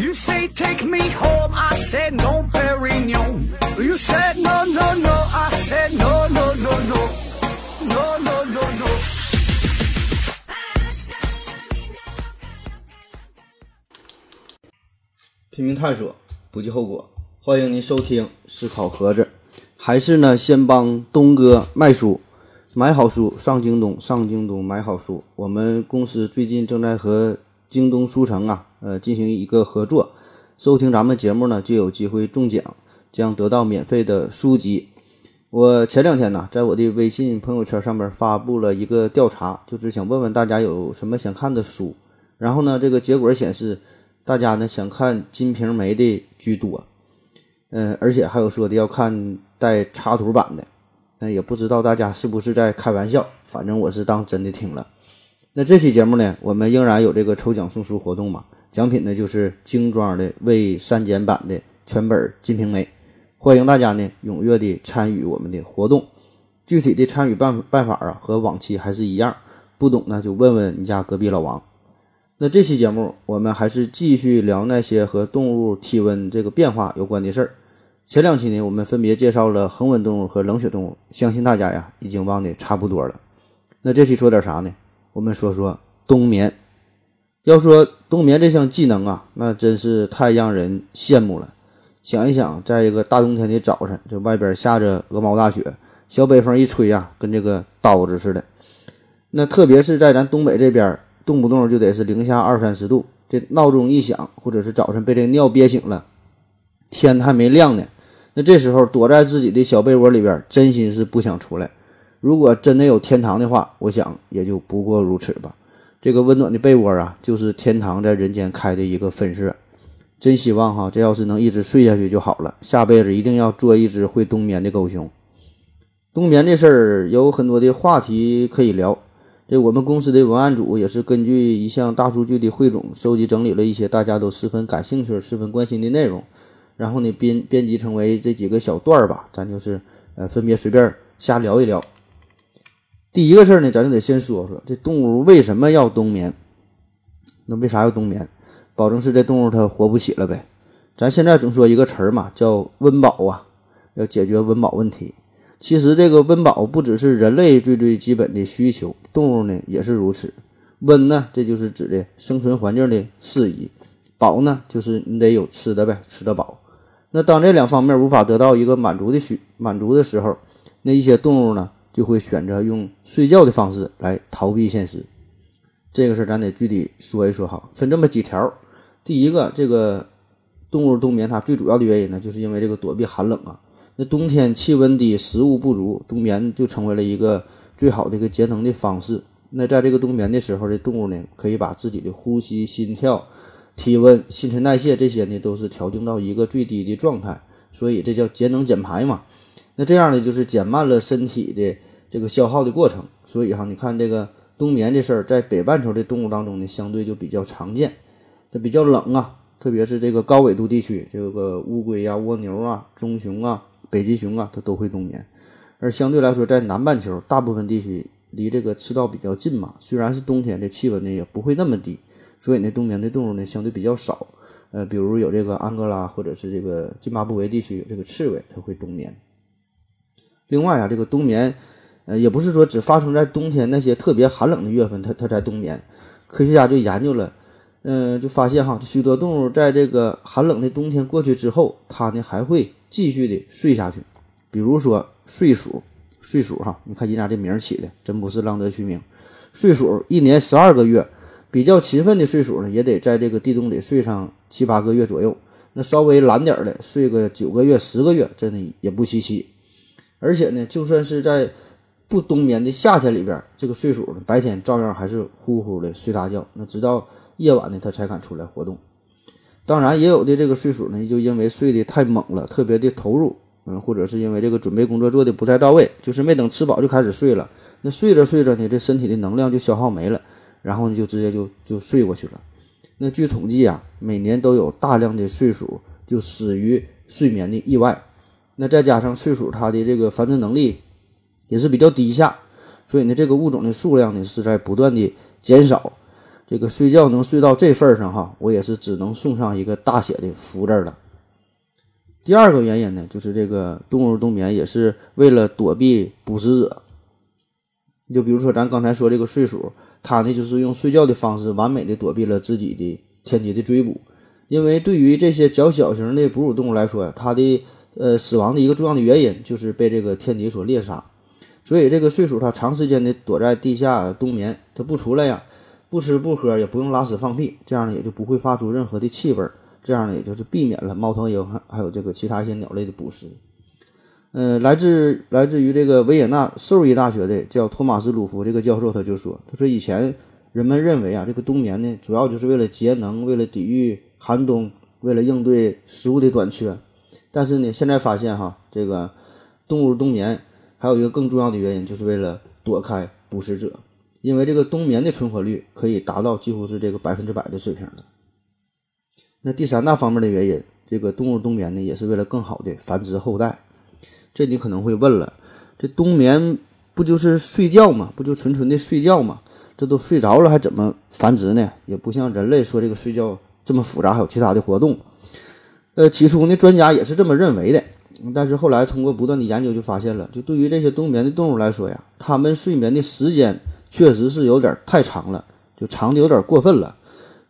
You say take me home, I said no, Perignon. You said no, no, no, I said no, no, no, no, no, no, no, no. 拼命探索，不计后果。欢迎您收听思考盒子，还是呢，先帮东哥卖书，买好书上京东，上京东买好书。我们公司最近正在和京东书城啊，呃，进行一个合作。收听咱们节目呢，就有机会中奖，将得到免费的书籍。我前两天呢，在我的微信朋友圈上面发布了一个调查，就是想问问大家有什么想看的书。然后呢，这个结果显示。大家呢想看《金瓶梅》的居多，嗯，而且还有说的要看带插图版的，那也不知道大家是不是在开玩笑，反正我是当真的听了。那这期节目呢，我们仍然有这个抽奖送书活动嘛，奖品呢就是精装的未删减版的全本《金瓶梅》，欢迎大家呢踊跃的参与我们的活动。具体的参与办办法啊，和往期还是一样，不懂呢就问问你家隔壁老王。那这期节目，我们还是继续聊那些和动物体温这个变化有关的事儿。前两期呢，我们分别介绍了恒温动物和冷血动物，相信大家呀已经忘得差不多了。那这期说点啥呢？我们说说冬眠。要说冬眠这项技能啊，那真是太让人羡慕了。想一想，在一个大冬天的早晨，这外边下着鹅毛大雪，小北风一吹呀，跟这个刀子似的。那特别是在咱东北这边。动不动就得是零下二三十度，这闹钟一响，或者是早晨被这尿憋醒了，天还没亮呢，那这时候躲在自己的小被窝里边，真心是不想出来。如果真的有天堂的话，我想也就不过如此吧。这个温暖的被窝啊，就是天堂在人间开的一个分社。真希望哈，这要是能一直睡下去就好了。下辈子一定要做一只会冬眠的狗熊。冬眠这事儿有很多的话题可以聊。这我们公司的文案组也是根据一项大数据的汇总，收集整理了一些大家都十分感兴趣、十分关心的内容，然后呢编编辑成为这几个小段儿吧，咱就是呃分别随便瞎聊一聊。第一个事儿呢，咱就得先说说这动物为什么要冬眠？那为啥要冬眠？保证是这动物它活不起了呗。咱现在总说一个词儿嘛，叫温饱啊，要解决温饱问题。其实这个温饱不只是人类最最基本的需求，动物呢也是如此。温呢，这就是指的生存环境的适宜；饱呢，就是你得有吃的呗，吃得饱。那当这两方面无法得到一个满足的需满足的时候，那一些动物呢就会选择用睡觉的方式来逃避现实。这个事儿咱得具体说一说哈，分这么几条。第一个，这个动物冬眠它最主要的原因呢，就是因为这个躲避寒冷啊。那冬天气温低，食物不足，冬眠就成为了一个最好的一个节能的方式。那在这个冬眠的时候，这动物呢可以把自己的呼吸、心跳、体温、新陈代谢这些呢都是调定到一个最低的状态，所以这叫节能减排嘛。那这样呢就是减慢了身体的这个消耗的过程。所以哈，你看这个冬眠这事儿，在北半球的动物当中呢，相对就比较常见。它比较冷啊，特别是这个高纬度地区，这个乌龟呀、蜗牛啊、棕熊啊。北极熊啊，它都会冬眠，而相对来说，在南半球大部分地区离这个赤道比较近嘛，虽然是冬天，这气温呢也不会那么低，所以呢，冬眠的动物呢相对比较少。呃，比如有这个安哥拉或者是这个津巴布韦地区有这个刺猬，它会冬眠。另外啊，这个冬眠，呃，也不是说只发生在冬天那些特别寒冷的月份，它它才冬眠。科学家就研究了，嗯，就发现哈，许多动物在这个寒冷的冬天过去之后，它呢还会。继续的睡下去，比如说睡鼠，睡鼠哈，你看人家这名儿起的真不是浪得虚名。睡鼠一年十二个月，比较勤奋的睡鼠呢，也得在这个地洞里睡上七八个月左右。那稍微懒点儿的，睡个九个月、十个月，真的也不稀奇。而且呢，就算是在不冬眠的夏天里边，这个睡鼠呢，白天照样还是呼呼的睡大觉，那直到夜晚呢，它才敢出来活动。当然，也有的这个睡鼠呢，就因为睡得太猛了，特别的投入，嗯，或者是因为这个准备工作做的不太到位，就是没等吃饱就开始睡了。那睡着睡着呢，这身体的能量就消耗没了，然后呢就直接就就睡过去了。那据统计啊，每年都有大量的睡鼠就死于睡眠的意外。那再加上睡鼠它的这个繁殖能力也是比较低下，所以呢，这个物种的数量呢是在不断的减少。这个睡觉能睡到这份上哈，我也是只能送上一个大写的福字了。第二个原因呢，就是这个动物冬眠也是为了躲避捕食者。就比如说咱刚才说这个睡鼠，它呢就是用睡觉的方式完美的躲避了自己的天敌的追捕。因为对于这些较小型的哺乳动物来说，它的呃死亡的一个重要的原因就是被这个天敌所猎杀。所以这个睡鼠它长时间的躲在地下冬眠，它不出来呀，不吃不喝，也不用拉屎放屁，这样呢也就不会发出任何的气味。这样呢，也就是避免了猫头鹰还还有这个其他一些鸟类的捕食。呃，来自来自于这个维也纳兽医大学的叫托马斯·鲁夫这个教授，他就说：“他说以前人们认为啊，这个冬眠呢，主要就是为了节能，为了抵御寒冬，为了应对食物的短缺。但是呢，现在发现哈，这个动物冬眠还有一个更重要的原因，就是为了躲开捕食者，因为这个冬眠的存活率可以达到几乎是这个百分之百的水平了。那第三大方面的原因，这个动物冬眠呢，也是为了更好的繁殖后代。”这你可能会问了，这冬眠不就是睡觉吗？不就纯纯的睡觉吗？这都睡着了，还怎么繁殖呢？也不像人类说这个睡觉这么复杂，还有其他的活动。呃，起初呢，专家也是这么认为的，但是后来通过不断的研究，就发现了，就对于这些冬眠的动物来说呀，它们睡眠的时间确实是有点太长了，就长的有点过分了。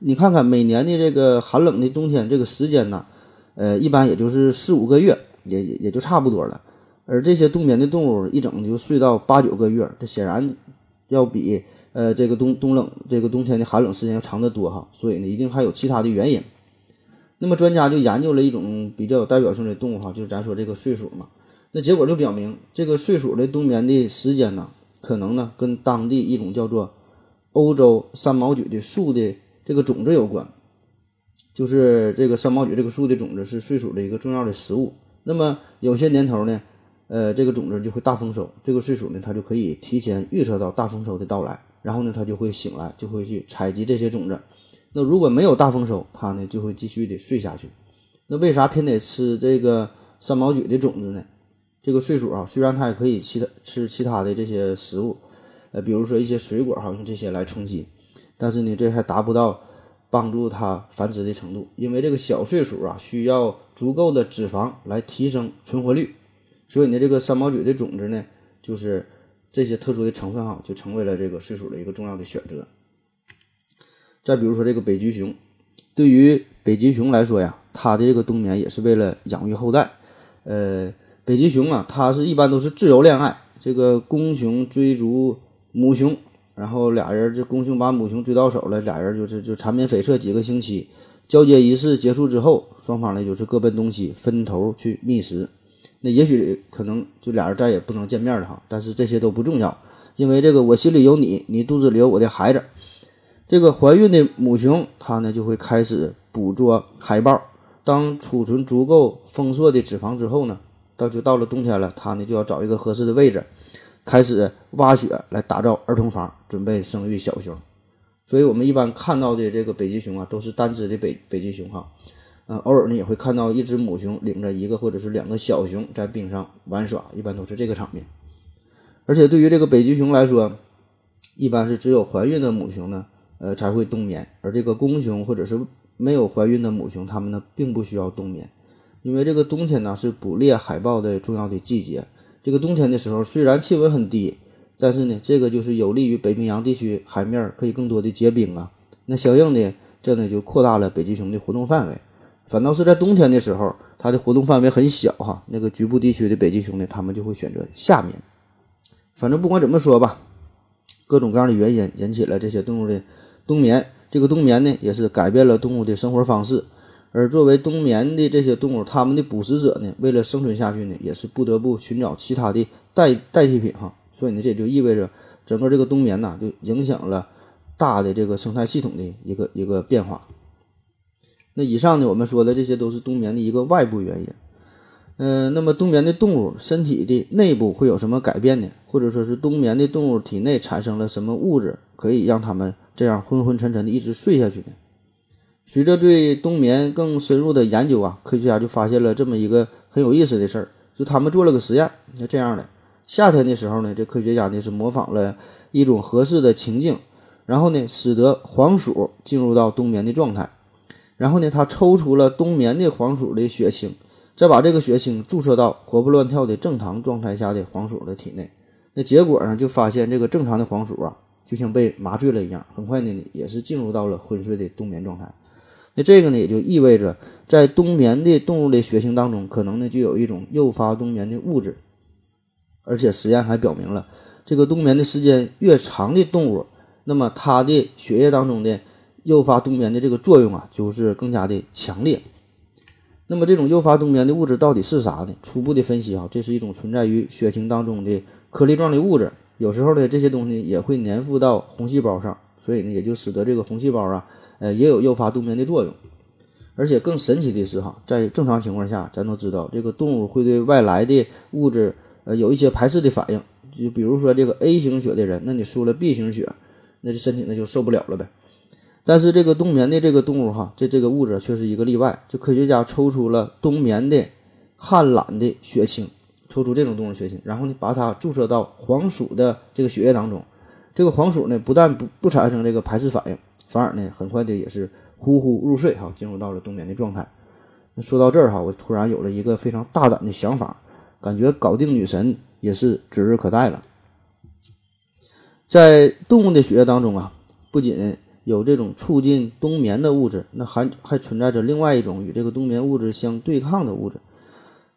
你看看每年的这个寒冷的冬天，这个时间呢，呃，一般也就是四五个月，也也就差不多了。而这些冬眠的动物一整就睡到八九个月，这显然要比呃这个冬冬冷这个冬天的寒冷时间要长得多哈，所以呢，一定还有其他的原因。那么专家就研究了一种比较有代表性的动物哈，就是咱说这个睡鼠嘛。那结果就表明，这个睡鼠的冬眠的时间呢，可能呢跟当地一种叫做欧洲三毛榉的树的这个种子有关。就是这个三毛榉这个树的种子是睡鼠的一个重要的食物。那么有些年头呢。呃，这个种子就会大丰收，这个睡鼠呢，它就可以提前预测到大丰收的到来，然后呢，它就会醒来，就会去采集这些种子。那如果没有大丰收，它呢就会继续的睡下去。那为啥偏得吃这个三毛榉的种子呢？这个睡鼠啊，虽然它也可以其他吃其他的这些食物，呃，比如说一些水果哈，用这些来充饥，但是呢，这还达不到帮助它繁殖的程度，因为这个小睡鼠啊，需要足够的脂肪来提升存活率。所以呢，这个三毛榉的种子呢，就是这些特殊的成分哈，就成为了这个睡鼠的一个重要的选择。再比如说这个北极熊，对于北极熊来说呀，它的这个冬眠也是为了养育后代。呃，北极熊啊，它是一般都是自由恋爱，这个公熊追逐母熊，然后俩人这公熊把母熊追到手了，俩人就是就缠绵悱恻几个星期，交接仪式结束之后，双方呢就是各奔东西，分头去觅食。那也许可能就俩人再也不能见面了哈，但是这些都不重要，因为这个我心里有你，你肚子里有我的孩子。这个怀孕的母熊，它呢就会开始捕捉海豹。当储存足够丰硕的脂肪之后呢，到就到了冬天了，它呢就要找一个合适的位置，开始挖雪来打造儿童房，准备生育小熊。所以我们一般看到的这个北极熊啊，都是单只的北北极熊哈。呃，偶尔呢也会看到一只母熊领着一个或者是两个小熊在冰上玩耍，一般都是这个场面。而且对于这个北极熊来说，一般是只有怀孕的母熊呢，呃才会冬眠，而这个公熊或者是没有怀孕的母熊，它们呢并不需要冬眠，因为这个冬天呢是捕猎海豹的重要的季节。这个冬天的时候，虽然气温很低，但是呢，这个就是有利于北冰洋地区海面可以更多的结冰啊。那相应的，这呢就扩大了北极熊的活动范围。反倒是在冬天的时候，它的活动范围很小哈。那个局部地区的北极熊呢，它们就会选择夏眠。反正不管怎么说吧，各种各样的原因引起了这些动物的冬眠。这个冬眠呢，也是改变了动物的生活方式。而作为冬眠的这些动物，它们的捕食者呢，为了生存下去呢，也是不得不寻找其他的代代替品哈。所以呢，这就意味着整个这个冬眠呢，就影响了大的这个生态系统的一个一个变化。那以上呢，我们说的这些都是冬眠的一个外部原因。嗯，那么冬眠的动物身体的内部会有什么改变呢？或者说是冬眠的动物体内产生了什么物质，可以让它们这样昏昏沉沉的一直睡下去呢？随着对冬眠更深入的研究啊，科学家就发现了这么一个很有意思的事儿，就他们做了个实验，那这样的，夏天的时候呢，这科学家呢是模仿了一种合适的情境。然后呢，使得黄鼠进入到冬眠的状态，然后呢，他抽出了冬眠的黄鼠的血清，再把这个血清注射到活蹦乱跳的正常状态下的黄鼠的体内。那结果呢，就发现这个正常的黄鼠啊，就像被麻醉了一样，很快呢，也是进入到了昏睡的冬眠状态。那这个呢，也就意味着在冬眠的动物的血清当中，可能呢就有一种诱发冬眠的物质，而且实验还表明了，这个冬眠的时间越长的动物，那么它的血液当中的诱发冬眠的这个作用啊，就是更加的强烈。那么这种诱发冬眠的物质到底是啥呢？初步的分析啊，这是一种存在于血清当中的颗粒状的物质，有时候呢，这些东西也会粘附到红细胞上，所以呢，也就使得这个红细胞啊。呃，也有诱发冬眠的作用，而且更神奇的是哈，在正常情况下，咱都知道这个动物会对外来的物质呃有一些排斥的反应，就比如说这个 A 型血的人，那你输了 B 型血，那这身体那就受不了了呗。但是这个冬眠的这个动物哈，这这个物质却是一个例外，就科学家抽出了冬眠的旱懒的血清，抽出这种动物血清，然后呢把它注射到黄鼠的这个血液当中，这个黄鼠呢不但不不产生这个排斥反应。反而呢，很快的也是呼呼入睡哈，进入到了冬眠的状态。那说到这儿哈，我突然有了一个非常大胆的想法，感觉搞定女神也是指日可待了。在动物的血液当中啊，不仅有这种促进冬眠的物质，那还还存在着另外一种与这个冬眠物质相对抗的物质。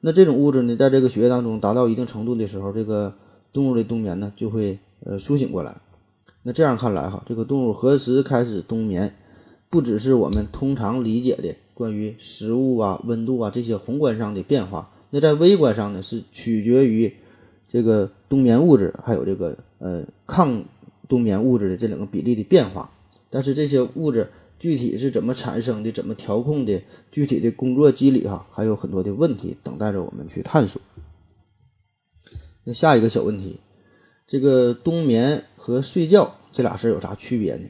那这种物质呢，在这个血液当中达到一定程度的时候，这个动物的冬眠呢就会呃苏醒过来。那这样看来哈，这个动物何时开始冬眠，不只是我们通常理解的关于食物啊、温度啊这些宏观上的变化，那在微观上呢，是取决于这个冬眠物质还有这个呃抗冬眠物质的这两个比例的变化。但是这些物质具体是怎么产生的、怎么调控的、具体的工作机理哈，还有很多的问题等待着我们去探索。那下一个小问题。这个冬眠和睡觉这俩事儿有啥区别呢？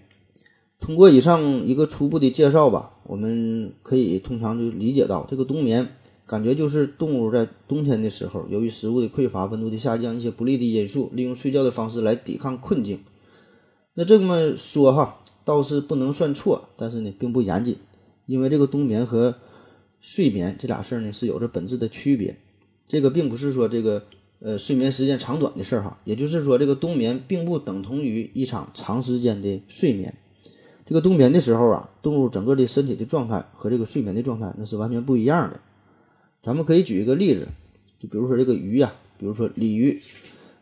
通过以上一个初步的介绍吧，我们可以通常就理解到，这个冬眠感觉就是动物在冬天的时候，由于食物的匮乏、温度的下降一些不利的因素，利用睡觉的方式来抵抗困境。那这么说哈，倒是不能算错，但是呢，并不严谨，因为这个冬眠和睡眠这俩事儿呢是有着本质的区别。这个并不是说这个。呃，睡眠时间长短的事儿哈，也就是说，这个冬眠并不等同于一场长时间的睡眠。这个冬眠的时候啊，动物整个的身体的状态和这个睡眠的状态那是完全不一样的。咱们可以举一个例子，就比如说这个鱼呀，比如说鲤鱼。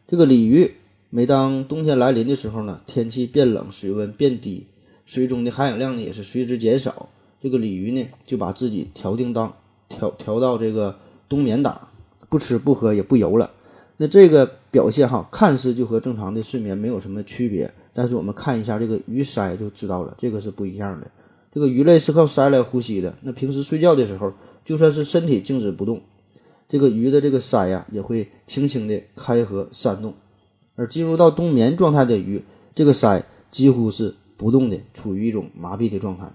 这个鲤鱼每当冬天来临的时候呢，天气变冷，水温变低，水中的含氧量呢也是随之减少。这个鲤鱼呢就把自己调定当调调到这个冬眠档，不吃不喝也不游了。那这个表现哈，看似就和正常的睡眠没有什么区别，但是我们看一下这个鱼鳃就知道了，这个是不一样的。这个鱼类是靠鳃来呼吸的，那平时睡觉的时候，就算是身体静止不动，这个鱼的这个鳃呀也会轻轻的开合扇动。而进入到冬眠状态的鱼，这个鳃几乎是不动的，处于一种麻痹的状态。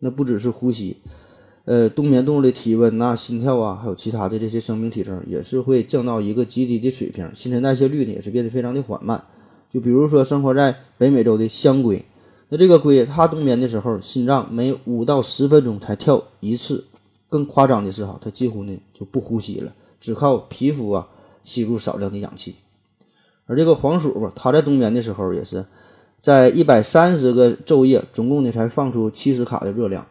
那不只是呼吸。呃，冬眠动物的体温呐、心跳啊，还有其他的这些生命体征，也是会降到一个极低的水平，新陈代谢率呢也是变得非常的缓慢。就比如说生活在北美洲的香龟，那这个龟它冬眠的时候，心脏每五到十分钟才跳一次。更夸张的是哈，它几乎呢就不呼吸了，只靠皮肤啊吸入少量的氧气。而这个黄鼠吧，它在冬眠的时候也是在一百三十个昼夜，总共呢才放出七十卡的热量。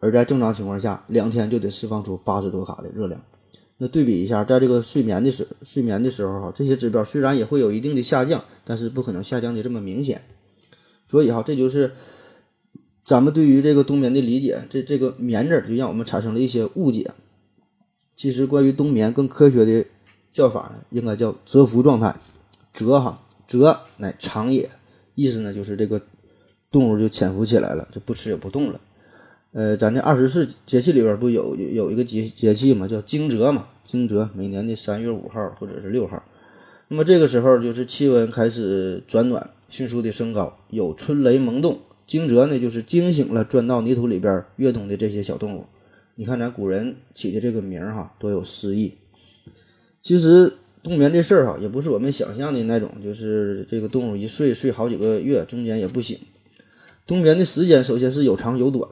而在正常情况下，两天就得释放出八十多卡的热量。那对比一下，在这个睡眠的时睡眠的时候哈，这些指标虽然也会有一定的下降，但是不可能下降的这么明显。所以哈，这就是咱们对于这个冬眠的理解。这这个“眠”字就让我们产生了一些误解。其实关于冬眠更科学的叫法呢，应该叫蛰伏状态。蛰哈，蛰乃长也，意思呢就是这个动物就潜伏起来了，就不吃也不动了。呃，咱这二十四节气里边不有有一个节节气嘛，叫惊蛰嘛。惊蛰每年的三月五号或者是六号，那么这个时候就是气温开始转暖，迅速的升高，有春雷萌动。惊蛰呢，就是惊醒了钻到泥土里边越冬的这些小动物。你看咱古人起的这个名儿哈，多有诗意。其实冬眠这事儿哈，也不是我们想象的那种，就是这个动物一睡睡好几个月，中间也不醒。冬眠的时间首先是有长有短，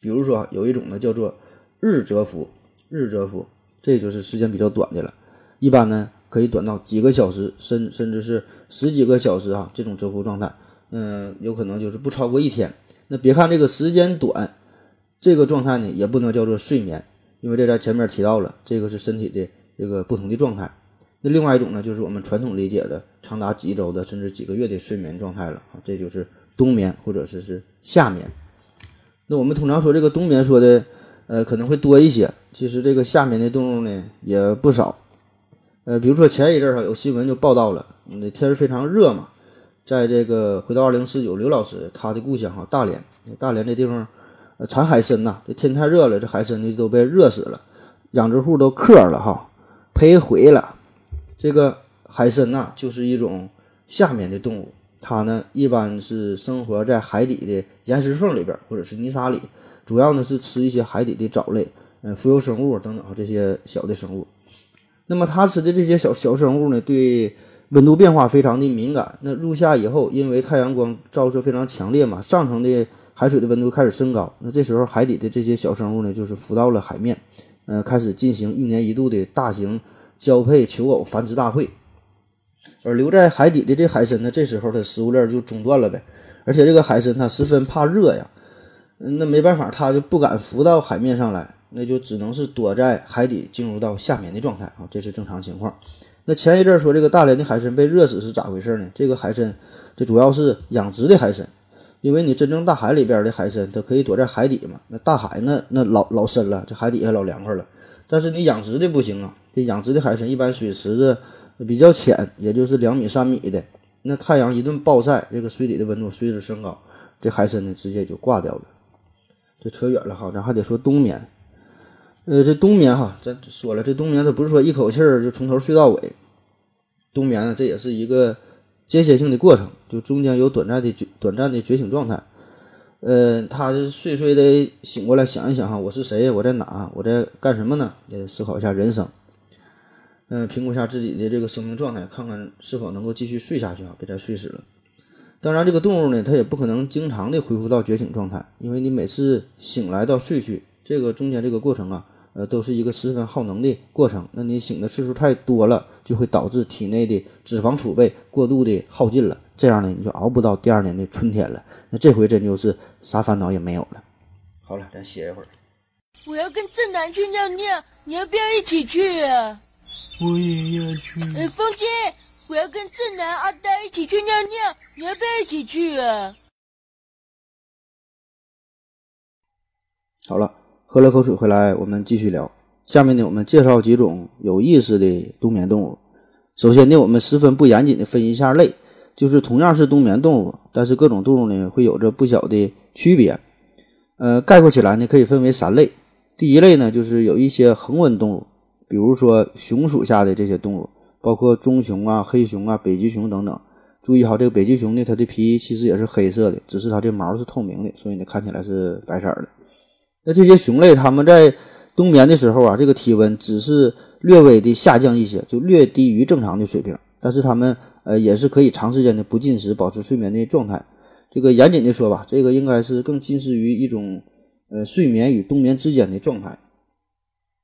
比如说有一种呢叫做日蛰伏，日蛰伏，这就是时间比较短的了，一般呢可以短到几个小时，甚甚至是十几个小时啊，这种蛰伏状态，嗯，有可能就是不超过一天。那别看这个时间短，这个状态呢也不能叫做睡眠，因为这在前面提到了，这个是身体的这个不同的状态。那另外一种呢，就是我们传统理解的长达几周的甚至几个月的睡眠状态了啊，这就是冬眠或者是是夏眠。那我们通常说这个冬眠说的，呃，可能会多一些，其实这个夏眠的动物呢也不少。呃，比如说前一阵儿哈有新闻就报道了，那天儿非常热嘛。在这个回到二零四九，刘老师他的故乡哈大连，大连这地方呃产海参呐，这天太热了，这海参呢都被热死了，养殖户都渴了哈，赔回了。这个海参呐就是一种下面的动物，它呢一般是生活在海底的岩石缝里边或者是泥沙里，主要呢是吃一些海底的藻类，嗯，浮游生物等等这些小的生物。那么它吃的这些小小生物呢，对。温度变化非常的敏感，那入夏以后，因为太阳光照射非常强烈嘛，上层的海水的温度开始升高，那这时候海底的这些小生物呢，就是浮到了海面，呃，开始进行一年一度的大型交配求偶繁殖大会，而留在海底的这海参呢，这时候它食物链就中断了呗，而且这个海参它十分怕热呀，那没办法，它就不敢浮到海面上来，那就只能是躲在海底，进入到夏眠的状态啊，这是正常情况。那前一阵说这个大连的海参被热死是咋回事呢？这个海参，这主要是养殖的海参，因为你真正大海里边的海参，它可以躲在海底嘛。那大海那那老老深了，这海底下老凉快了。但是你养殖的不行啊，这养殖的海参一般水池子比较浅，也就是两米三米的。那太阳一顿暴晒，这个水底的温度随之升高，这海参呢直接就挂掉了。这扯远了哈，咱还得说冬眠。呃，这冬眠哈，咱说了，这冬眠它不是说一口气儿就从头睡到尾，冬眠呢，这也是一个间歇性的过程，就中间有短暂的觉短暂的觉醒状态。呃，他睡睡的醒过来想一想哈，我是谁？我在哪？我在干什么呢？也思考一下人生，嗯，评估一下自己的这个生命状态，看看是否能够继续睡下去啊，别再睡死了。当然，这个动物呢，它也不可能经常的恢复到觉醒状态，因为你每次醒来到睡去，这个中间这个过程啊。呃，都是一个十分耗能的过程。那你醒的次数太多了，就会导致体内的脂肪储备过度的耗尽了。这样呢，你就熬不到第二年的春天了。那这回真就是啥烦恼也没有了。好了，咱歇一会儿。我要跟正南去尿尿，你要不要一起去啊？我也要去。哎，风心，我要跟正南、阿呆一起去尿尿，你要不要一起去啊？好了。喝了口水回来，我们继续聊。下面呢，我们介绍几种有意思的冬眠动物。首先呢，我们十分不严谨的分一下类，就是同样是冬眠动物，但是各种动物呢会有着不小的区别。呃，概括起来呢，可以分为三类。第一类呢，就是有一些恒温动物，比如说熊属下的这些动物，包括棕熊啊、黑熊啊、北极熊等等。注意哈，这个北极熊呢，它的皮其实也是黑色的，只是它这毛是透明的，所以呢看起来是白色的。那这些熊类，它们在冬眠的时候啊，这个体温只是略微的下降一些，就略低于正常的水平。但是它们呃也是可以长时间的不进食，保持睡眠的状态。这个严谨的说吧，这个应该是更近似于一种呃睡眠与冬眠之间的状态。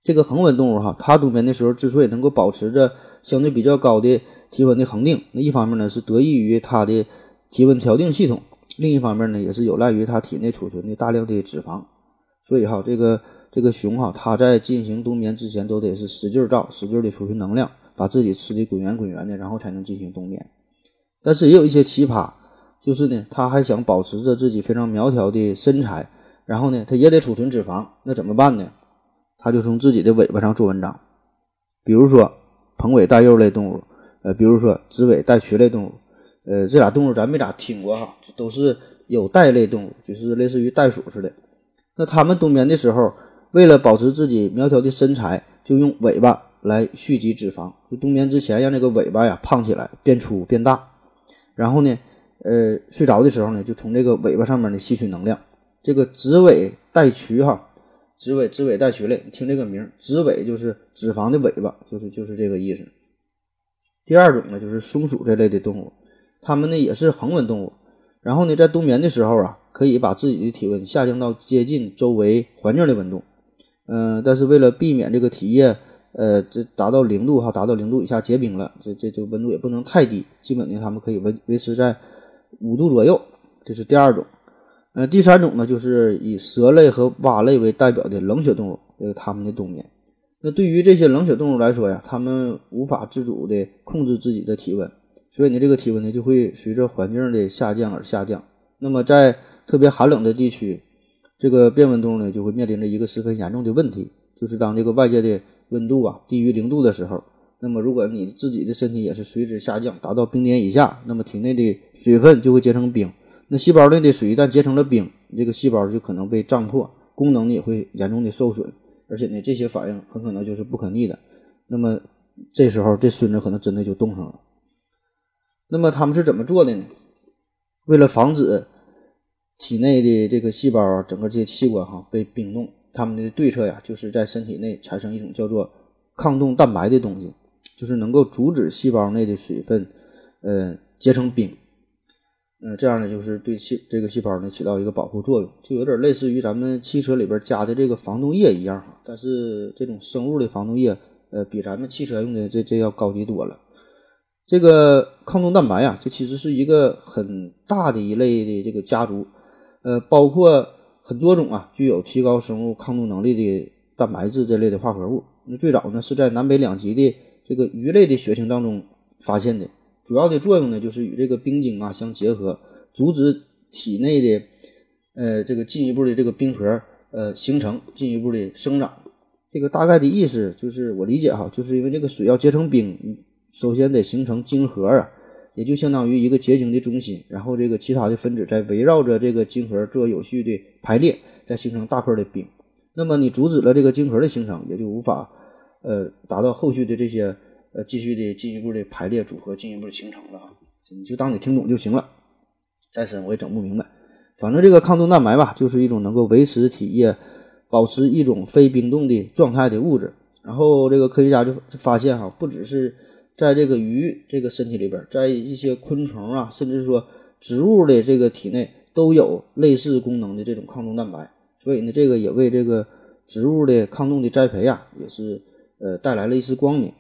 这个恒温动物哈，它冬眠的时候之所以能够保持着相对比较高的体温的恒定，那一方面呢是得益于它的体温调定系统，另一方面呢也是有赖于它体内储存的大量的脂肪。所以哈，这个这个熊哈，它在进行冬眠之前，都得是使劲造，使劲的储存能量，把自己吃的滚圆滚圆的，然后才能进行冬眠。但是也有一些奇葩，就是呢，它还想保持着自己非常苗条的身材，然后呢，它也得储存脂肪，那怎么办呢？它就从自己的尾巴上做文章，比如说鹏尾带鼬类动物，呃，比如说直尾带鼩类动物，呃，这俩动物咱没咋听过哈，都是有袋类动物，就是类似于袋鼠似的。那它们冬眠的时候，为了保持自己苗条的身材，就用尾巴来蓄积脂肪。就冬眠之前，让这个尾巴呀胖起来，变粗变大。然后呢，呃，睡着的时候呢，就从这个尾巴上面呢吸取能量。这个直尾带渠哈，直尾直尾带渠类，听这个名，直尾就是脂肪的尾巴，就是就是这个意思。第二种呢就是松鼠这类的动物，它们呢也是恒温动物，然后呢在冬眠的时候啊，可以把自己的体温下降到接近周围环境的温度。嗯，但是为了避免这个体液，呃，这达到零度哈，达到零度以下结冰了，这这这温度也不能太低，基本呢，它们可以维维持在五度左右，这是第二种。呃，第三种呢，就是以蛇类和蛙类为代表的冷血动物，这个它们的冬眠。那对于这些冷血动物来说呀，它们无法自主的控制自己的体温，所以呢，这个体温呢就会随着环境的下降而下降。那么在特别寒冷的地区，这个变温动物呢就会面临着一个十分严重的问题，就是当这个外界的温度啊低于零度的时候，那么如果你自己的身体也是随之下降，达到冰点以下，那么体内的水分就会结成冰，那细胞内的水一旦结成了冰，这个细胞就可能被胀破，功能呢也会严重的受损，而且呢这些反应很可能就是不可逆的，那么这时候这孙子可能真的就冻上了。那么他们是怎么做的呢？为了防止体内的这个细胞，整个这些器官哈被冰冻，他们的对策呀，就是在身体内产生一种叫做抗冻蛋白的东西，就是能够阻止细胞内的水分，呃，结成冰。嗯，这样呢，就是对细这个细胞呢起到一个保护作用，就有点类似于咱们汽车里边加的这个防冻液一样哈。但是这种生物的防冻液，呃，比咱们汽车用的这这要高级多了。这个抗冻蛋白呀，这其实是一个很大的一类的这个家族。呃，包括很多种啊，具有提高生物抗冻能力的蛋白质这类的化合物。那最早呢是在南北两极的这个鱼类的血清当中发现的，主要的作用呢就是与这个冰晶啊相结合，阻止体内的呃这个进一步的这个冰核呃形成，进一步的生长。这个大概的意思就是我理解哈，就是因为这个水要结成冰，首先得形成晶核啊。也就相当于一个结晶的中心，然后这个其他的分子在围绕着这个晶核做有序的排列，再形成大块的冰。那么你阻止了这个晶核的形成，也就无法呃达到后续的这些呃继续的进一步的排列组合，进一步的形成了啊。你就当你听懂就行了，再深我也整不明白。反正这个抗冻蛋白吧，就是一种能够维持体液保持一种非冰冻的状态的物质。然后这个科学家就发现哈，不只是在这个鱼这个身体里边，在一些昆虫啊，甚至说植物的这个体内都有类似功能的这种抗冻蛋白，所以呢，这个也为这个植物的抗冻的栽培啊，也是呃带来了一丝光明。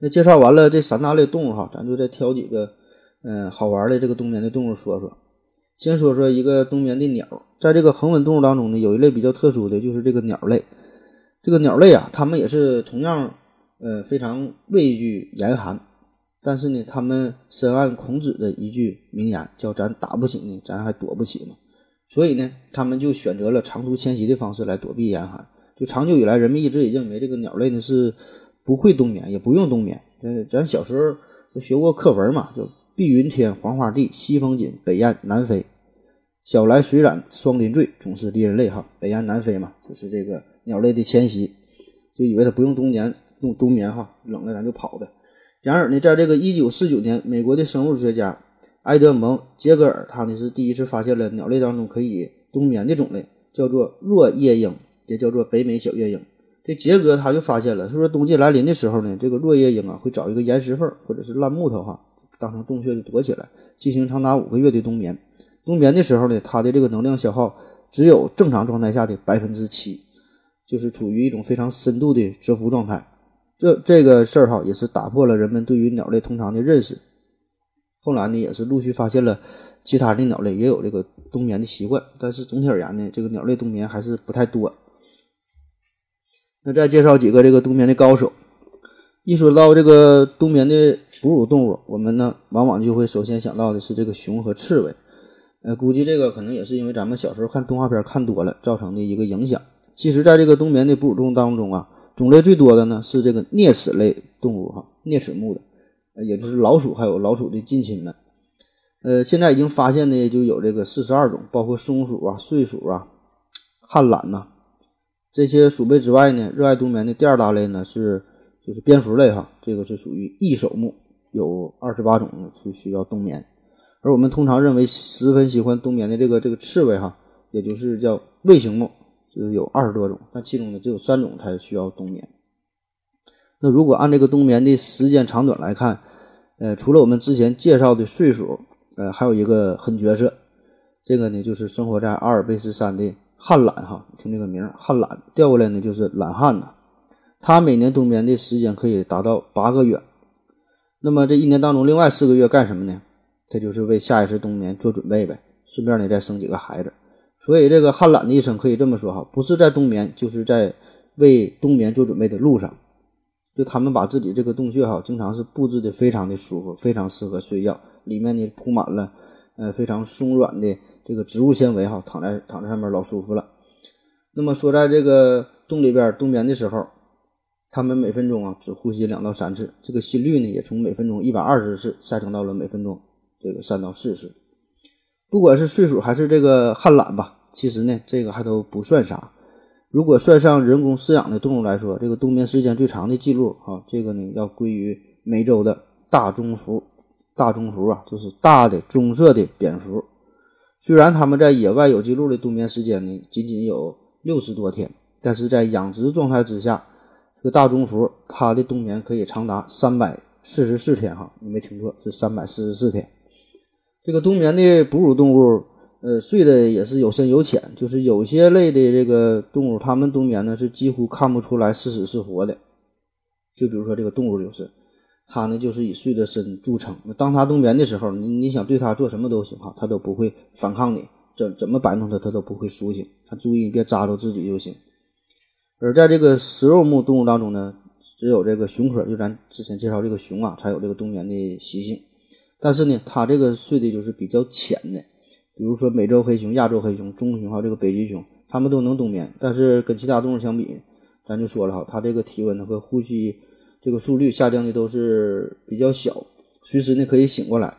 那介绍完了这三大类动物哈，咱就再挑几个嗯好玩的这个冬眠的动物说说。先说说一个冬眠的鸟，在这个恒温动物当中呢，有一类比较特殊的就是这个鸟类。这个鸟类啊，它们也是同样。呃，非常畏惧严寒，但是呢，他们深谙孔子的一句名言，叫“咱打不起呢，咱还躲不起嘛”。所以呢，他们就选择了长途迁徙的方式来躲避严寒。就长久以来，人们一直也认为这个鸟类呢是不会冬眠，也不用冬眠。呃，咱小时候都学过课文嘛，就“碧云天，黄花地，西风紧，北雁南飞，小来水染霜林坠，总是离人泪”。哈，北雁南飞嘛，就是这个鸟类的迁徙，就以为它不用冬眠。冬冬眠哈，冷了咱就跑呗。然而呢，在这个一九四九年，美国的生物学家埃德蒙·杰格尔，他呢是第一次发现了鸟类当中可以冬眠的种类，叫做若叶鹰，也叫做北美小夜鹰。这杰格他就发现了，他说冬季来临的时候呢，这个落叶鹰啊会找一个岩石缝或者是烂木头哈，当成洞穴就躲起来，进行长达五个月的冬眠。冬眠的时候呢，它的这个能量消耗只有正常状态下的百分之七，就是处于一种非常深度的蛰伏状态。这这个事儿哈，也是打破了人们对于鸟类通常的认识。后来呢，也是陆续发现了其他的鸟类也有这个冬眠的习惯，但是总体而言呢，这个鸟类冬眠还是不太多。那再介绍几个这个冬眠的高手。一说到这个冬眠的哺乳动物，我们呢往往就会首先想到的是这个熊和刺猬。呃，估计这个可能也是因为咱们小时候看动画片看多了造成的一个影响。其实，在这个冬眠的哺乳动物当中啊。种类最多的呢是这个啮齿类动物哈，啮齿目的，也就是老鼠还有老鼠的近亲们。呃，现在已经发现的就有这个四十二种，包括松鼠啊、睡鼠啊、旱懒呐这些鼠辈之外呢，热爱冬眠的第二大类呢是就是蝙蝠类哈，这个是属于翼手目，有二十八种是需要冬眠。而我们通常认为十分喜欢冬眠的这个这个刺猬哈，也就是叫卫星目。就有二十多种，但其中呢只有三种才需要冬眠。那如果按这个冬眠的时间长短来看，呃，除了我们之前介绍的岁数，呃，还有一个狠角色，这个呢就是生活在阿尔卑斯山的旱懒哈，听这个名儿，旱懒调过来呢就是懒汉呐。他每年冬眠的时间可以达到八个月。那么这一年当中，另外四个月干什么呢？他就是为下一次冬眠做准备呗，顺便呢再生几个孩子。所以这个旱懒的一生可以这么说哈，不是在冬眠，就是在为冬眠做准备的路上。就他们把自己这个洞穴哈，经常是布置的非常的舒服，非常适合睡觉。里面呢铺满了呃非常松软的这个植物纤维哈，躺在躺在上面老舒服了。那么说，在这个洞里边冬眠的时候，他们每分钟啊只呼吸两到三次，这个心率呢也从每分钟一百二十次下降到了每分钟这个三到四次。不管是岁数还是这个旱懒吧，其实呢，这个还都不算啥。如果算上人工饲养的动物来说，这个冬眠时间最长的记录啊，这个呢要归于美洲的大棕蝠。大棕蝠啊，就是大的棕色的蝙蝠。虽然它们在野外有记录的冬眠时间呢，仅仅有六十多天，但是在养殖状态之下，这个大棕蝠它的冬眠可以长达三百四十四天。哈，你没听错，是三百四十四天。这个冬眠的哺乳动物，呃，睡的也是有深有浅。就是有些类的这个动物，它们冬眠呢是几乎看不出来是死是活的。就比如说这个动物就是，它呢就是以睡得深著称。当它冬眠的时候，你你想对它做什么都行哈，它都不会反抗你，怎怎么摆弄它，它都不会苏醒。它注意别扎着自己就行。而在这个食肉目动物当中呢，只有这个熊科，就咱之前介绍这个熊啊，才有这个冬眠的习性。但是呢，它这个睡的就是比较浅的，比如说美洲黑熊、亚洲黑熊、棕熊还有这个北极熊，它们都能冬眠。但是跟其他动物相比，咱就说了哈，它这个体温和呼吸这个速率下降的都是比较小，随时呢可以醒过来。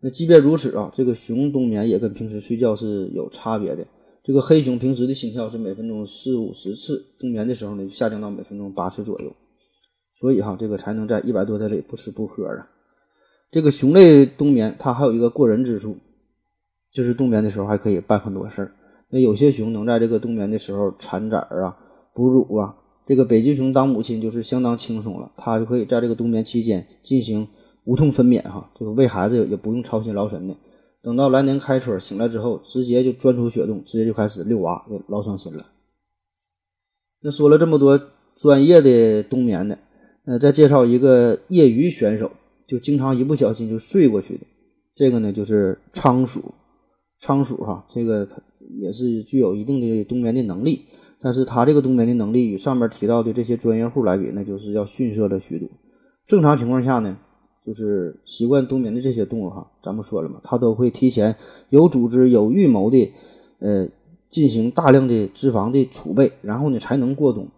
那即便如此啊，这个熊冬眠也跟平时睡觉是有差别的。这个黑熊平时的心跳是每分钟四五十次，冬眠的时候呢就下降到每分钟八次左右，所以哈，这个才能在一百多天里不吃不喝啊。这个熊类冬眠，它还有一个过人之处，就是冬眠的时候还可以办很多事儿。那有些熊能在这个冬眠的时候产崽儿啊、哺乳啊。这个北极熊当母亲就是相当轻松了，它就可以在这个冬眠期间进行无痛分娩哈，这个喂孩子也不用操心劳神的。等到来年开春醒来之后，直接就钻出雪洞，直接就开始遛娃，就老省心了。那说了这么多专业的冬眠的，那再介绍一个业余选手。就经常一不小心就睡过去的，这个呢就是仓鼠。仓鼠哈，这个它也是具有一定的冬眠的能力，但是它这个冬眠的能力与上面提到的这些专业户来比，那就是要逊色了许多。正常情况下呢，就是习惯冬眠的这些动物哈，咱们说了嘛，它都会提前有组织、有预谋的，呃，进行大量的脂肪的储备，然后呢才能过冬。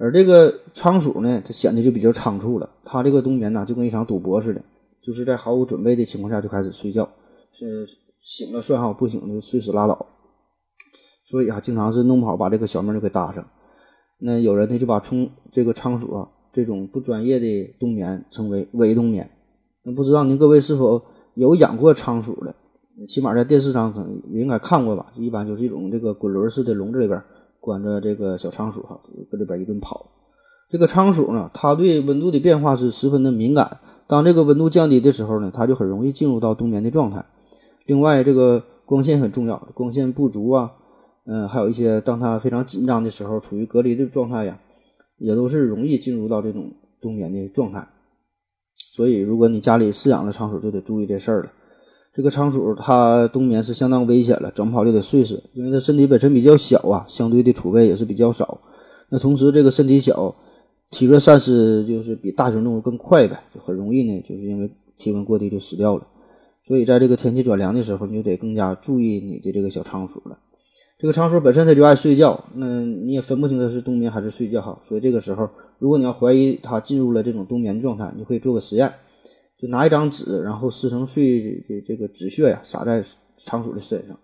而这个仓鼠呢，它显得就比较仓促了。它这个冬眠呢，就跟一场赌博似的，就是在毫无准备的情况下就开始睡觉，是醒了算好，不醒就睡死拉倒。所以啊，经常是弄不好把这个小命就给搭上。那有人呢就把冲这个仓鼠啊这种不专业的冬眠称为伪冬眠。那不知道您各位是否有养过仓鼠的？起码在电视上可能应该看过吧。一般就是一种这个滚轮式的笼子里边。关着这个小仓鼠哈，搁里边一顿跑。这个仓鼠呢，它对温度的变化是十分的敏感。当这个温度降低的时候呢，它就很容易进入到冬眠的状态。另外，这个光线很重要，光线不足啊，嗯，还有一些当它非常紧张的时候，处于隔离的状态呀，也都是容易进入到这种冬眠的状态。所以，如果你家里饲养了仓鼠，就得注意这事儿了。这个仓鼠它冬眠是相当危险了，整不好就得睡死，因为它身体本身比较小啊，相对的储备也是比较少。那同时这个身体小，体热散失就是比大型动物更快呗，就很容易呢，就是因为体温过低就死掉了。所以在这个天气转凉的时候，你就得更加注意你的这个小仓鼠了。这个仓鼠本身它就爱睡觉，那你也分不清它是冬眠还是睡觉哈。所以这个时候，如果你要怀疑它进入了这种冬眠状态，你可以做个实验。就拿一张纸，然后撕成碎的这个纸屑呀，撒在仓鼠的身上，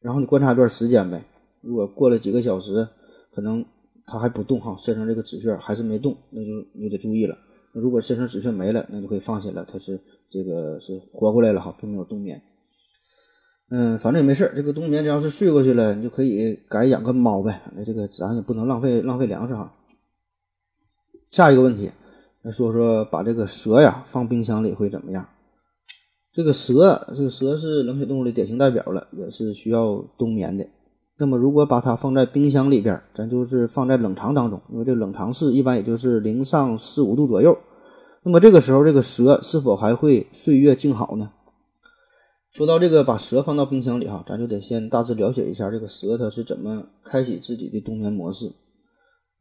然后你观察一段时间呗。如果过了几个小时，可能它还不动哈，身上这个纸屑还是没动，那就你得注意了。那如果身上纸屑没了，那就可以放心了，它是这个是活过来了哈，并没有冬眠。嗯，反正也没事这个冬眠只要是睡过去了，你就可以改养个猫呗。那这个咱也不能浪费浪费粮食哈。下一个问题。来说说把这个蛇呀放冰箱里会怎么样？这个蛇，这个蛇是冷血动物的典型代表了，也是需要冬眠的。那么如果把它放在冰箱里边，咱就是放在冷藏当中，因为这冷藏室一般也就是零上四五度左右。那么这个时候，这个蛇是否还会岁月静好呢？说到这个把蛇放到冰箱里哈，咱就得先大致了解一下这个蛇它是怎么开启自己的冬眠模式。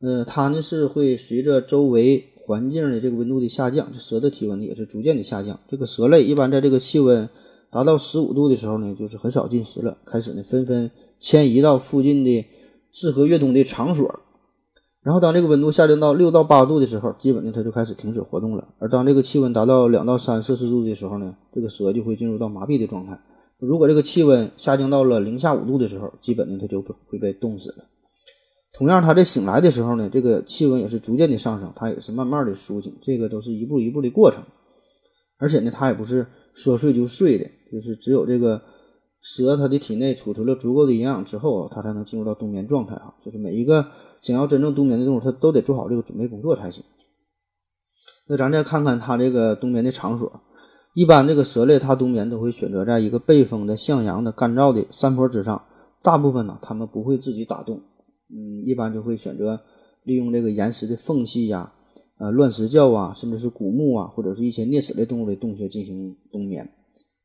呃，它呢是会随着周围环境的这个温度的下降，这蛇的体温呢也是逐渐的下降。这个蛇类一般在这个气温达到十五度的时候呢，就是很少进食了，开始呢纷纷迁移到附近的适合越冬的场所。然后当这个温度下降到六到八度的时候，基本呢它就开始停止活动了。而当这个气温达到两到三摄氏度的时候呢，这个蛇就会进入到麻痹的状态。如果这个气温下降到了零下五度的时候，基本呢它就会被冻死了。同样，它在醒来的时候呢，这个气温也是逐渐的上升，它也是慢慢的苏醒，这个都是一步一步的过程。而且呢，它也不是说睡就睡的，就是只有这个蛇它的体内储存了足够的营养之后，它才能进入到冬眠状态啊。就是每一个。想要真正冬眠的动物，它都得做好这个准备工作才行。那咱再看看它这个冬眠的场所，一般这个蛇类它冬眠都会选择在一个背风的、向阳的、干燥的山坡之上。大部分呢，它们不会自己打洞，嗯，一般就会选择利用这个岩石的缝隙呀、呃乱石窖啊，甚至是古墓啊，或者是一些啮齿类动物的洞穴进行冬眠。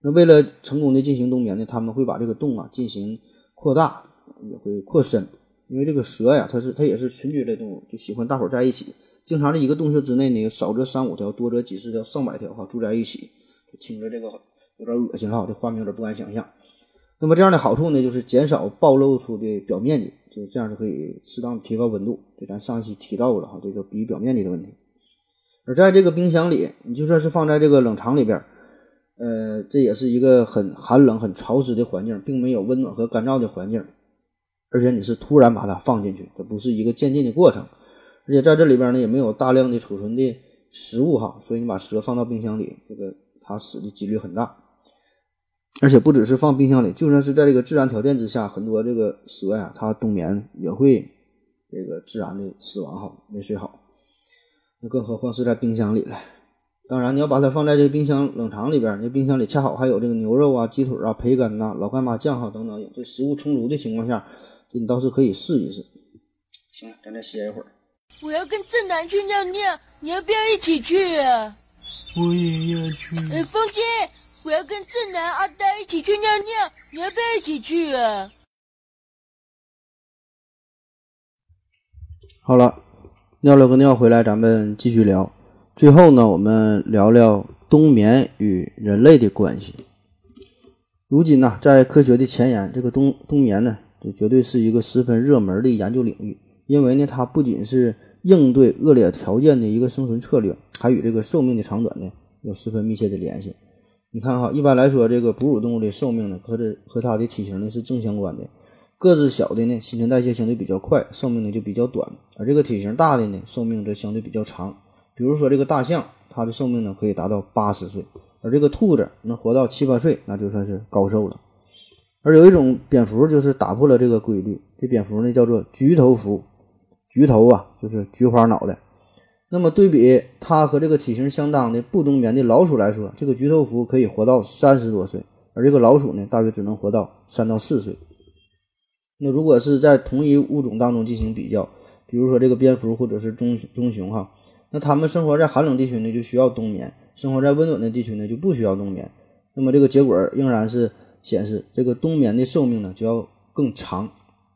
那为了成功的进行冬眠呢，他们会把这个洞啊进行扩大，也会扩深。因为这个蛇呀，它是它也是群居类动物，就喜欢大伙在一起。经常这一个洞穴之内呢，少则三五条，多则几十条、上百条哈，住在一起。听着这个有点恶心了，这画面有点不敢想象。那么这样的好处呢，就是减少暴露出的表面积，就是这样就可以适当提高温度。这咱上一期提到了哈，这个比表面积的问题。而在这个冰箱里，你就算是放在这个冷藏里边，呃，这也是一个很寒冷、很潮湿的环境，并没有温暖和干燥的环境。而且你是突然把它放进去，这不是一个渐进的过程，而且在这里边呢也没有大量的储存的食物哈，所以你把蛇放到冰箱里，这个它死的几率很大。而且不只是放冰箱里，就算是在这个自然条件之下，很多这个蛇呀，它冬眠也会这个自然的死亡哈，没睡好。那更何况是在冰箱里了。当然，你要把它放在这个冰箱冷藏里边，那冰箱里恰好还有这个牛肉啊、鸡腿啊、培根呐、老干妈酱哈等等，有这食物充足的情况下。你倒是可以试一试。行了，咱再歇一会儿。我要跟正南去尿尿，你要不要一起去啊？我也要去。哎，风姐，我要跟正南、阿呆一起去尿尿，你要不要一起去啊？好了，尿了个尿回来，咱们继续聊。最后呢，我们聊聊冬眠与人类的关系。如今呢，在科学的前沿，这个冬冬眠呢。这绝对是一个十分热门的研究领域，因为呢，它不仅是应对恶劣条件的一个生存策略，还与这个寿命的长短呢有十分密切的联系。你看哈，一般来说，这个哺乳动物的寿命呢和这和它的体型呢是正相关的。个子小的呢，新陈代谢相对比较快，寿命呢就比较短；而这个体型大的呢，寿命则相对比较长。比如说这个大象，它的寿命呢可以达到八十岁，而这个兔子能活到七八岁，那就算是高寿了。而有一种蝙蝠就是打破了这个规律，这蝙蝠呢叫做菊头蝠，菊头啊就是菊花脑袋。那么对比它和这个体型相当的不冬眠的老鼠来说，这个菊头蝠可以活到三十多岁，而这个老鼠呢大约只能活到三到四岁。那如果是在同一物种当中进行比较，比如说这个蝙蝠或者是棕棕熊哈，那它们生活在寒冷地区呢就需要冬眠，生活在温暖的地区呢就不需要冬眠。那么这个结果仍然是。显示这个冬眠的寿命呢就要更长，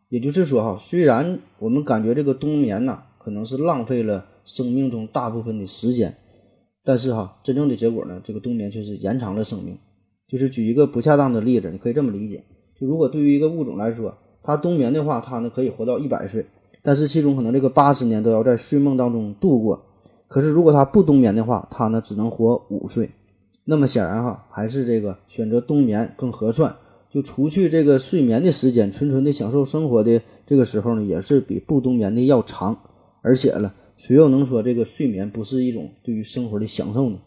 也就是说哈，虽然我们感觉这个冬眠呐可能是浪费了生命中大部分的时间，但是哈，真正的结果呢，这个冬眠却是延长了生命。就是举一个不恰当的例子，你可以这么理解：就如果对于一个物种来说，它冬眠的话，它呢可以活到一百岁，但是其中可能这个八十年都要在睡梦当中度过。可是如果它不冬眠的话，它呢只能活五岁。那么显然哈，还是这个选择冬眠更合算。就除去这个睡眠的时间，纯纯的享受生活的这个时候呢，也是比不冬眠的要长。而且呢，谁又能说这个睡眠不是一种对于生活的享受呢？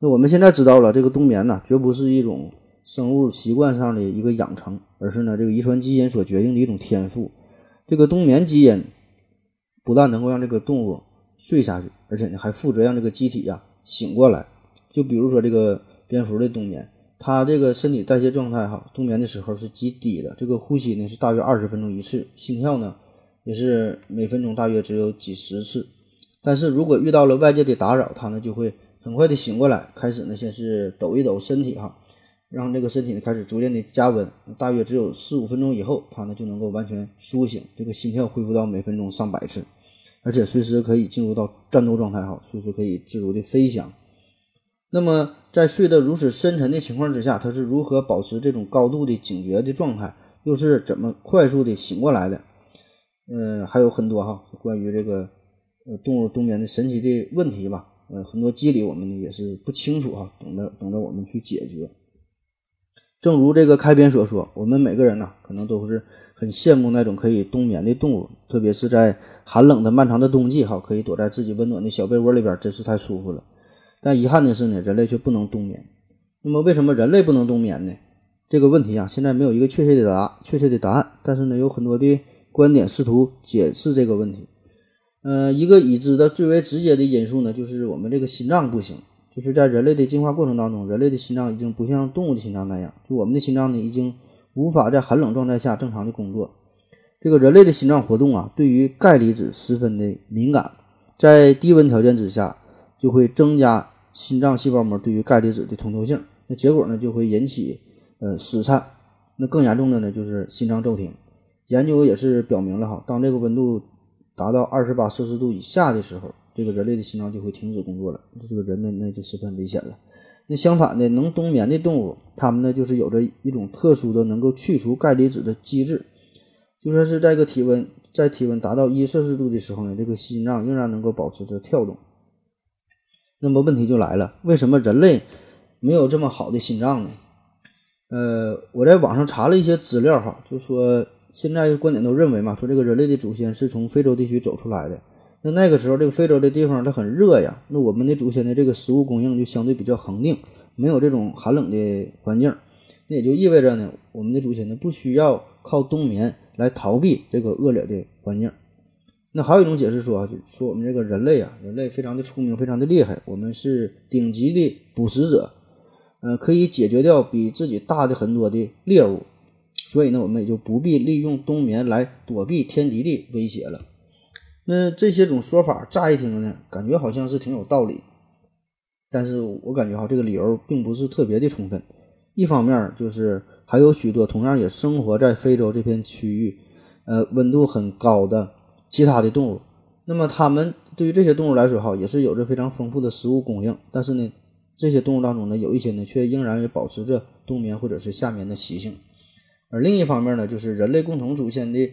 那我们现在知道了，这个冬眠呢，绝不是一种生物习惯上的一个养成，而是呢这个遗传基因所决定的一种天赋。这个冬眠基因不但能够让这个动物睡下去，而且呢还负责让这个机体呀醒过来。就比如说这个蝙蝠的冬眠，它这个身体代谢状态哈，冬眠的时候是极低的，这个呼吸呢是大约二十分钟一次，心跳呢也是每分钟大约只有几十次。但是如果遇到了外界的打扰，它呢就会很快的醒过来，开始呢先是抖一抖身体哈，让这个身体呢开始逐渐的加温，大约只有四五分钟以后，它呢就能够完全苏醒，这个心跳恢复到每分钟上百次，而且随时可以进入到战斗状态哈，随时可以自如的飞翔。那么在睡得如此深沉的情况之下，它是如何保持这种高度的警觉的状态，又是怎么快速的醒过来的？嗯，还有很多哈，关于这个呃动物冬眠的神奇的问题吧。呃，很多机理我们呢也是不清楚哈，等着等着我们去解决。正如这个开篇所说，我们每个人呢，可能都是很羡慕那种可以冬眠的动物，特别是在寒冷的漫长的冬季哈，可以躲在自己温暖的小被窝里边，真是太舒服了。但遗憾的是呢，人类却不能冬眠。那么为什么人类不能冬眠呢？这个问题啊，现在没有一个确切的答确切的答案。但是呢，有很多的观点试图解释这个问题。呃，一个已知的最为直接的因素呢，就是我们这个心脏不行。就是在人类的进化过程当中，人类的心脏已经不像动物的心脏那样，就我们的心脏呢，已经无法在寒冷状态下正常的工作。这个人类的心脏活动啊，对于钙离子十分的敏感，在低温条件之下。就会增加心脏细胞膜对于钙离子的通透性，那结果呢就会引起呃失颤，那更严重的呢就是心脏骤停。研究也是表明了哈，当这个温度达到二十八摄氏度以下的时候，这个人类的心脏就会停止工作了，这个人呢那就十分危险了。那相反的，能冬眠的动物，它们呢就是有着一种特殊的能够去除钙离子的机制，就说是在个体温在体温达到一摄氏度的时候呢，这个心脏仍然能够保持着跳动。那么问题就来了，为什么人类没有这么好的心脏呢？呃，我在网上查了一些资料哈，就说现在观点都认为嘛，说这个人类的祖先是从非洲地区走出来的。那那个时候这个非洲的地方它很热呀，那我们的祖先的这个食物供应就相对比较恒定，没有这种寒冷的环境。那也就意味着呢，我们的祖先呢不需要靠冬眠来逃避这个恶劣的环境。那还有一种解释说啊，就说我们这个人类啊，人类非常的聪明，非常的厉害，我们是顶级的捕食者，呃，可以解决掉比自己大的很多的猎物，所以呢，我们也就不必利用冬眠来躲避天敌的威胁了。那这些种说法乍一听呢，感觉好像是挺有道理，但是我感觉哈，这个理由并不是特别的充分。一方面就是还有许多同样也生活在非洲这片区域，呃，温度很高的。其他的动物，那么它们对于这些动物来说，哈，也是有着非常丰富的食物供应。但是呢，这些动物当中呢，有一些呢，却仍然也保持着冬眠或者是夏眠的习性。而另一方面呢，就是人类共同祖先的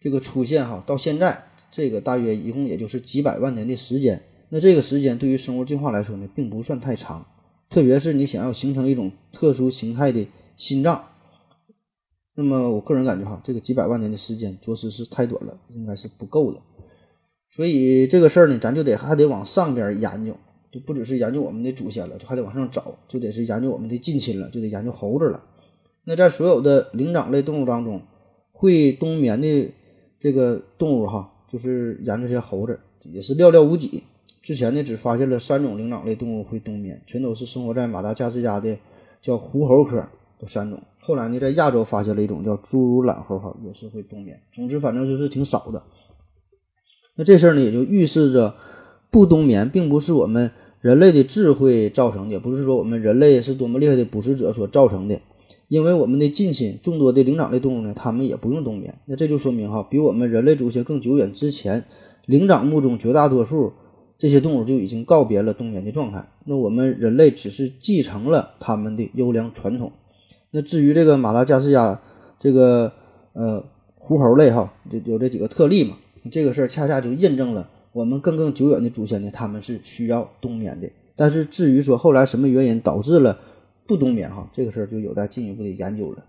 这个出现，哈，到现在这个大约一共也就是几百万年的时间。那这个时间对于生物进化来说呢，并不算太长。特别是你想要形成一种特殊形态的心脏。那么我个人感觉哈，这个几百万年的时间着实是太短了，应该是不够的。所以这个事儿呢，咱就得还得往上边研究，就不只是研究我们的祖先了，就还得往上找，就得是研究我们的近亲了，就得研究猴子了。那在所有的灵长类动物当中，会冬眠的这个动物哈，就是研究这些猴子也是寥寥无几。之前呢，只发现了三种灵长类动物会冬眠，全都是生活在马达加斯加的叫狐猴科。有三种，后来呢，在亚洲发现了一种叫侏儒懒猴，哈，也是会冬眠。总之，反正就是挺少的。那这事儿呢，也就预示着不冬眠并不是我们人类的智慧造成的，也不是说我们人类是多么厉害的捕食者所造成的。因为我们的近亲众多的灵长类动物呢，它们也不用冬眠。那这就说明哈，比我们人类祖先更久远之前，灵长目中绝大多数这些动物就已经告别了冬眠的状态。那我们人类只是继承了他们的优良传统。那至于这个马达加斯加这个呃狐猴类哈，就有这几个特例嘛，这个事儿恰恰就印证了我们更更久远的祖先呢，他们是需要冬眠的。但是至于说后来什么原因导致了不冬眠哈，这个事儿就有待进一步的研究了。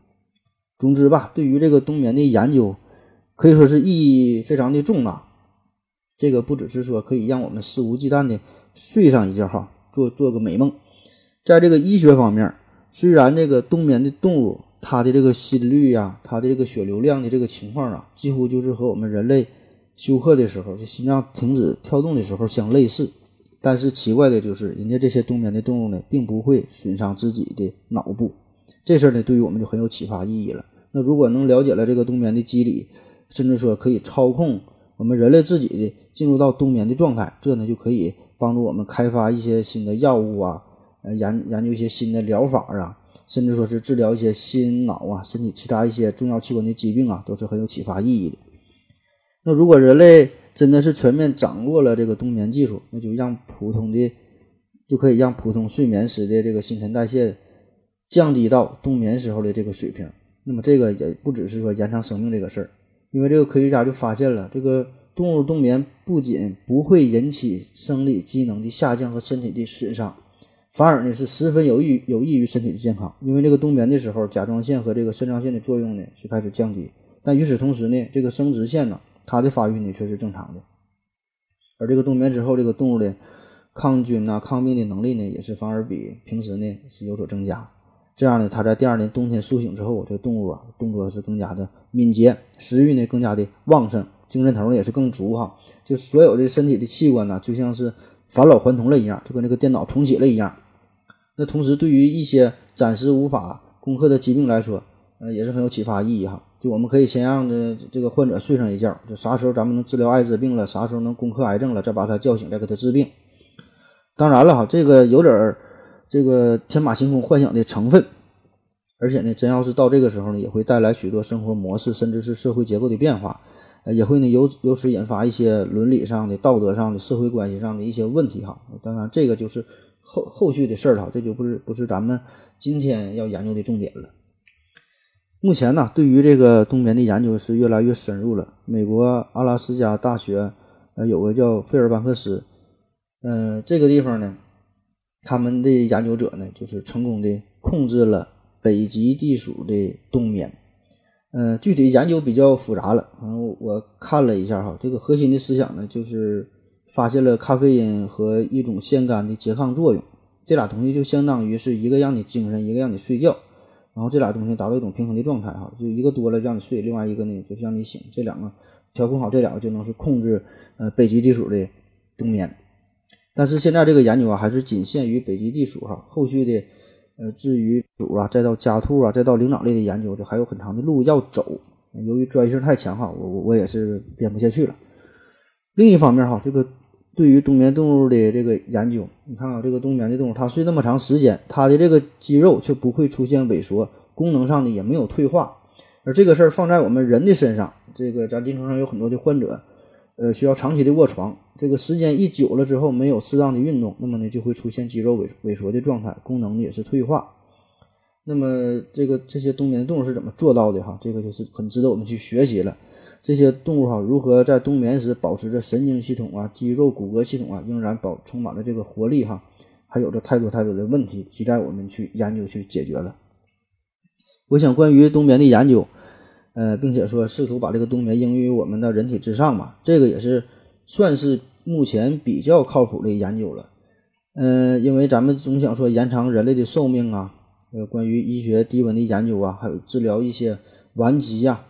总之吧，对于这个冬眠的研究，可以说是意义非常的重大。这个不只是说可以让我们肆无忌惮的睡上一觉哈，做做个美梦，在这个医学方面。虽然这个冬眠的动物，它的这个心率呀，它的这个血流量的这个情况啊，几乎就是和我们人类休克的时候，就心脏停止跳动的时候相类似。但是奇怪的就是，人家这些冬眠的动物呢，并不会损伤自己的脑部。这事儿呢，对于我们就很有启发意义了。那如果能了解了这个冬眠的机理，甚至说可以操控我们人类自己的进入到冬眠的状态，这呢就可以帮助我们开发一些新的药物啊，呃研研究一些新的疗法啊，甚至说是治疗一些心脑啊、身体其他一些重要器官的疾病啊，都是很有启发意义的。那如果人类真的是全面掌握了这个冬眠技术，那就让普通的就可以让普通睡眠时的这个新陈代谢降低到冬眠时候的这个水平。那么这个也不只是说延长生命这个事儿，因为这个科学家就发现了，这个动物冬眠不仅不会引起生理机能的下降和身体的损伤，反而呢是十分有益有益于身体的健康。因为这个冬眠的时候，甲状腺和这个肾上腺的作用呢是开始降低，但与此同时呢，这个生殖腺呢它的发育呢却是正常的。而这个冬眠之后，这个动物的抗菌啊、抗病的能力呢也是反而比平时呢是有所增加。这样呢，它在第二年冬天苏醒之后，这个动物啊动作是更加的敏捷，食欲呢更加的旺盛，精神头呢也是更足哈。就所有的身体的器官呢，就像是返老还童了一样，就跟那个电脑重启了一样。那同时，对于一些暂时无法攻克的疾病来说，呃，也是很有启发意义哈。就我们可以先让这这个患者睡上一觉，就啥时候咱们能治疗艾滋病了，啥时候能攻克癌症了，再把他叫醒，再给他治病。当然了哈，这个有点儿。这个天马行空幻想的成分，而且呢，真要是到这个时候呢，也会带来许多生活模式，甚至是社会结构的变化，呃，也会呢由由此引发一些伦理上的、道德上的、社会关系上的一些问题哈。当然，这个就是后后续的事儿了，这就不是不是咱们今天要研究的重点了。目前呢，对于这个冬眠的研究是越来越深入了。美国阿拉斯加大学呃有个叫费尔班克斯，嗯，这个地方呢。他们的研究者呢，就是成功的控制了北极地鼠的冬眠。嗯，具体研究比较复杂了。然后我看了一下哈，这个核心的思想呢，就是发现了咖啡因和一种腺苷的拮抗作用。这俩东西就相当于是一个让你精神，一个让你睡觉。然后这俩东西达到一种平衡的状态哈，就一个多了让你睡，另外一个呢就是让你醒。这两个调控好，这两个就能是控制呃北极地鼠的冬眠。但是现在这个研究啊，还是仅限于北极地鼠哈。后续的，呃，至于鼠啊，再到家兔啊，再到灵长类的研究，这还有很长的路要走。由于专业性太强哈，我我我也是编不下去了。另一方面哈，这个对于冬眠动物的这个研究，你看啊，这个冬眠的动物，它睡那么长时间，它的这个肌肉却不会出现萎缩，功能上呢也没有退化。而这个事儿放在我们人的身上，这个咱临床上有很多的患者。呃，需要长期的卧床，这个时间一久了之后，没有适当的运动，那么呢就会出现肌肉萎萎缩的状态，功能也是退化。那么这个这些冬眠动物是怎么做到的哈？这个就是很值得我们去学习了。这些动物哈，如何在冬眠时保持着神经系统啊、肌肉、骨骼系统啊仍然保充满了这个活力哈？还有着太多太多的问题，期待我们去研究去解决了。我想关于冬眠的研究。呃，并且说试图把这个冬眠应用于我们的人体之上吧，这个也是算是目前比较靠谱的研究了。嗯，因为咱们总想说延长人类的寿命啊，呃，关于医学低温的研究啊，还有治疗一些顽疾呀，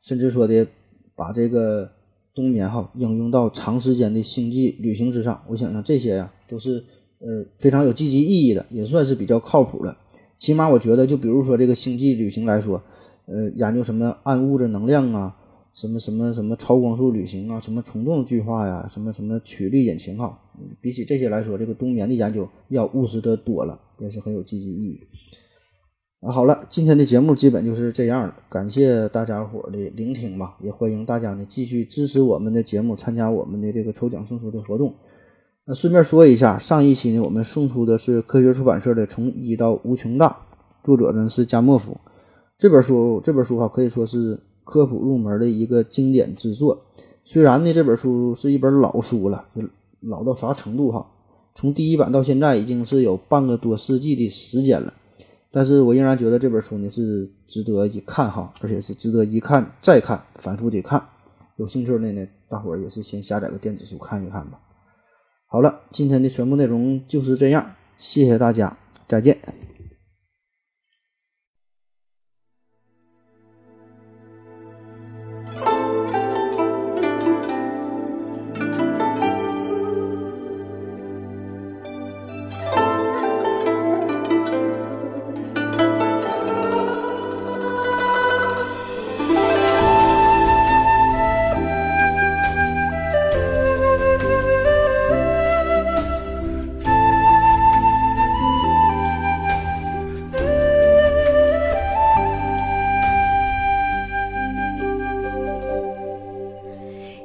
甚至说的把这个冬眠哈应用到长时间的星际旅行之上，我想想这些呀都是呃非常有积极意义的，也算是比较靠谱的。起码我觉得，就比如说这个星际旅行来说。呃，研究什么暗物质能量啊，什么什么什么超光速旅行啊，什么虫洞巨化呀，什么什么曲率引擎哈，比起这些来说，这个冬眠的研究要务实得多了，也是很有积极意义。啊，好了，今天的节目基本就是这样了，感谢大家伙的聆听吧，也欢迎大家呢继续支持我们的节目，参加我们的这个抽奖送书的活动。那顺便说一下，上一期呢，我们送出的是科学出版社的《从一到无穷大》，作者呢是加莫夫。这本书，这本书哈可以说是科普入门的一个经典之作。虽然呢，这本书是一本老书了，老到啥程度哈？从第一版到现在已经是有半个多世纪的时间了。但是我仍然觉得这本书呢是值得一看哈，而且是值得一看再看，反复的看。有兴趣的呢，大伙儿也是先下载个电子书看一看吧。好了，今天的全部内容就是这样，谢谢大家，再见。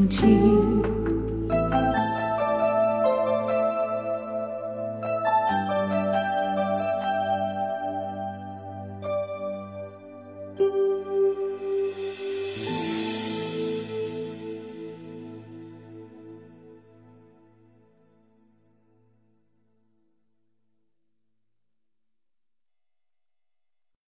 冬季。